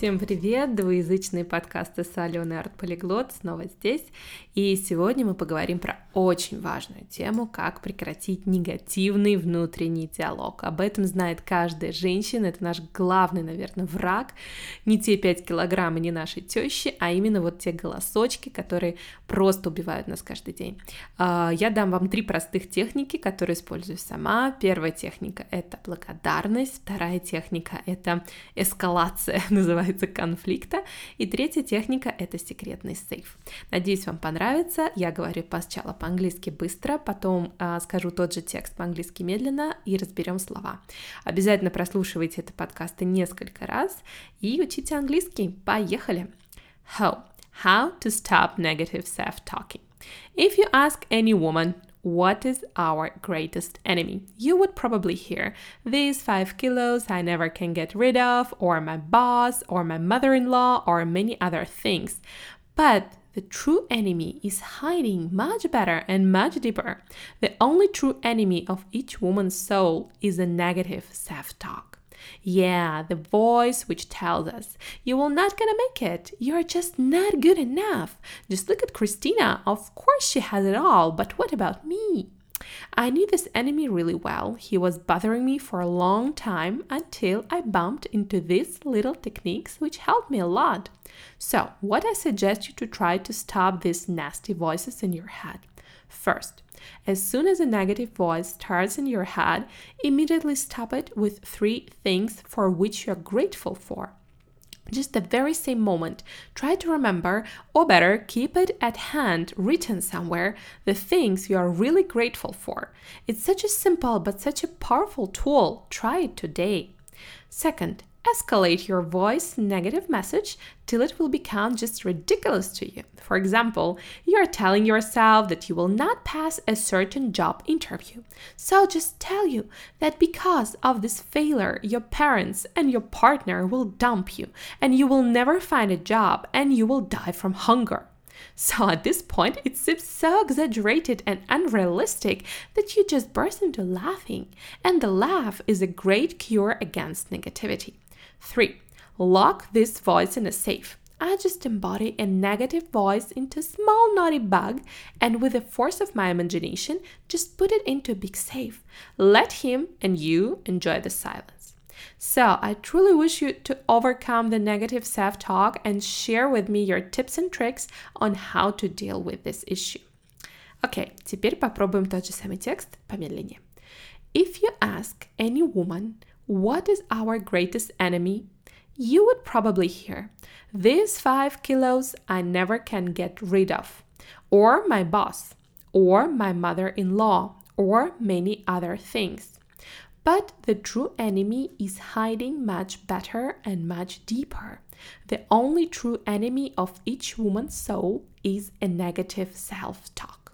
Всем привет! Двуязычные подкасты с Аленой Арт снова здесь. И сегодня мы поговорим про очень важную тему, как прекратить негативный внутренний диалог. Об этом знает каждая женщина, это наш главный, наверное, враг. Не те 5 килограмм и не наши тещи, а именно вот те голосочки, которые просто убивают нас каждый день. А, я дам вам три простых техники, которые использую сама. Первая техника — это благодарность, вторая техника — это эскалация, называется называется конфликта. И третья техника — это секретный сейф. Надеюсь, вам понравится. Я говорю сначала по-английски быстро, потом э, скажу тот же текст по-английски медленно и разберем слова. Обязательно прослушивайте это подкасты несколько раз и учите английский. Поехали! How? How to stop negative self-talking. If you ask any woman What is our greatest enemy? You would probably hear these five kilos I never can get rid of, or my boss, or my mother in law, or many other things. But the true enemy is hiding much better and much deeper. The only true enemy of each woman's soul is a negative self talk. Yeah, the voice which tells us, you will not gonna make it. You're just not good enough. Just look at Christina. Of course she has it all, but what about me? I knew this enemy really well. He was bothering me for a long time until I bumped into these little techniques which helped me a lot. So, what I suggest you to try to stop these nasty voices in your head. First, as soon as a negative voice starts in your head, immediately stop it with three things for which you're grateful for. Just the very same moment, try to remember, or better, keep it at hand, written somewhere, the things you are really grateful for. It's such a simple but such a powerful tool. Try it today. Second, escalate your voice negative message till it will become just ridiculous to you. For example, you are telling yourself that you will not pass a certain job interview. So just tell you that because of this failure, your parents and your partner will dump you and you will never find a job and you will die from hunger. So at this point, it seems so exaggerated and unrealistic that you just burst into laughing. And the laugh is a great cure against negativity. 3. Lock this voice in a safe. I just embody a negative voice into a small naughty bug and with the force of my imagination, just put it into a big safe. Let him and you enjoy the silence. So, I truly wish you to overcome the negative self talk and share with me your tips and tricks on how to deal with this issue. Окей, okay, теперь попробуем тот же самый текст помедленнее. If you ask any woman what is our greatest enemy? You would probably hear, These five kilos I never can get rid of, or my boss, or my mother in law, or many other things. But the true enemy is hiding much better and much deeper. The only true enemy of each woman's soul is a negative self talk.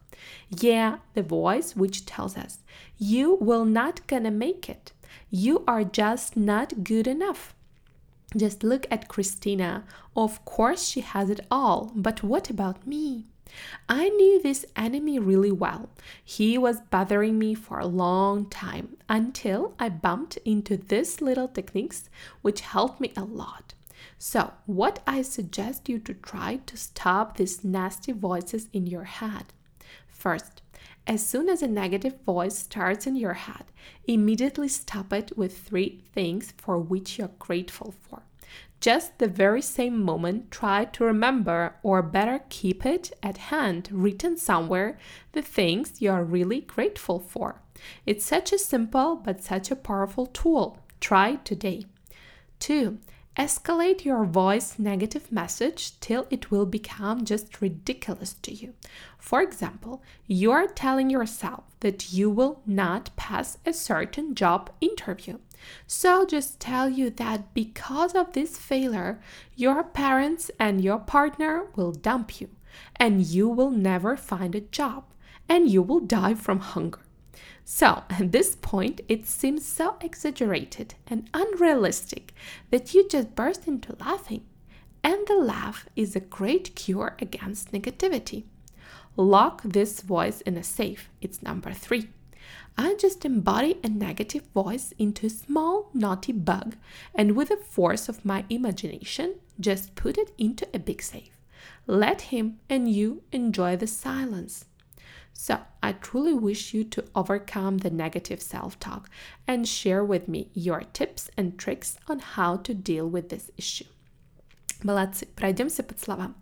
Yeah, the voice which tells us, You will not gonna make it. You are just not good enough. Just look at Christina. Of course, she has it all, but what about me? I knew this enemy really well. He was bothering me for a long time until I bumped into these little techniques which helped me a lot. So, what I suggest you to try to stop these nasty voices in your head. First, as soon as a negative voice starts in your head, immediately stop it with three things for which you're grateful for. Just the very same moment, try to remember, or better, keep it at hand, written somewhere, the things you are really grateful for. It's such a simple but such a powerful tool. Try today. 2. Escalate your voice negative message till it will become just ridiculous to you. For example, you are telling yourself that you will not pass a certain job interview. So just tell you that because of this failure, your parents and your partner will dump you, and you will never find a job, and you will die from hunger. So, at this point, it seems so exaggerated and unrealistic that you just burst into laughing. And the laugh is a great cure against negativity. Lock this voice in a safe. It's number three. I just embody a negative voice into a small, naughty bug, and with the force of my imagination, just put it into a big safe. Let him and you enjoy the silence. So, I truly wish you to overcome the negative self talk and share with me your tips and tricks on how to deal with this issue. Молодцы, пройдемся под словам.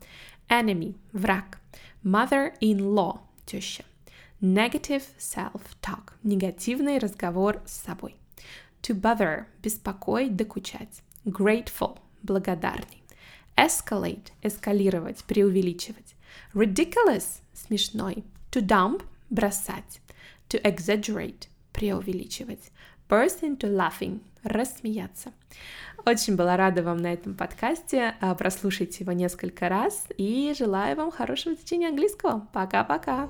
Enemy – враг. Mother-in-law – теща. Negative self-talk – негативный разговор с собой. To bother – беспокоить, докучать. Grateful – благодарный. Escalate – эскалировать, преувеличивать. Ridiculous – смешной. To dump – бросать. To exaggerate – преувеличивать. Burst into laughing – рассмеяться. Очень была рада вам на этом подкасте. Прослушайте его несколько раз и желаю вам хорошего течения английского. Пока-пока!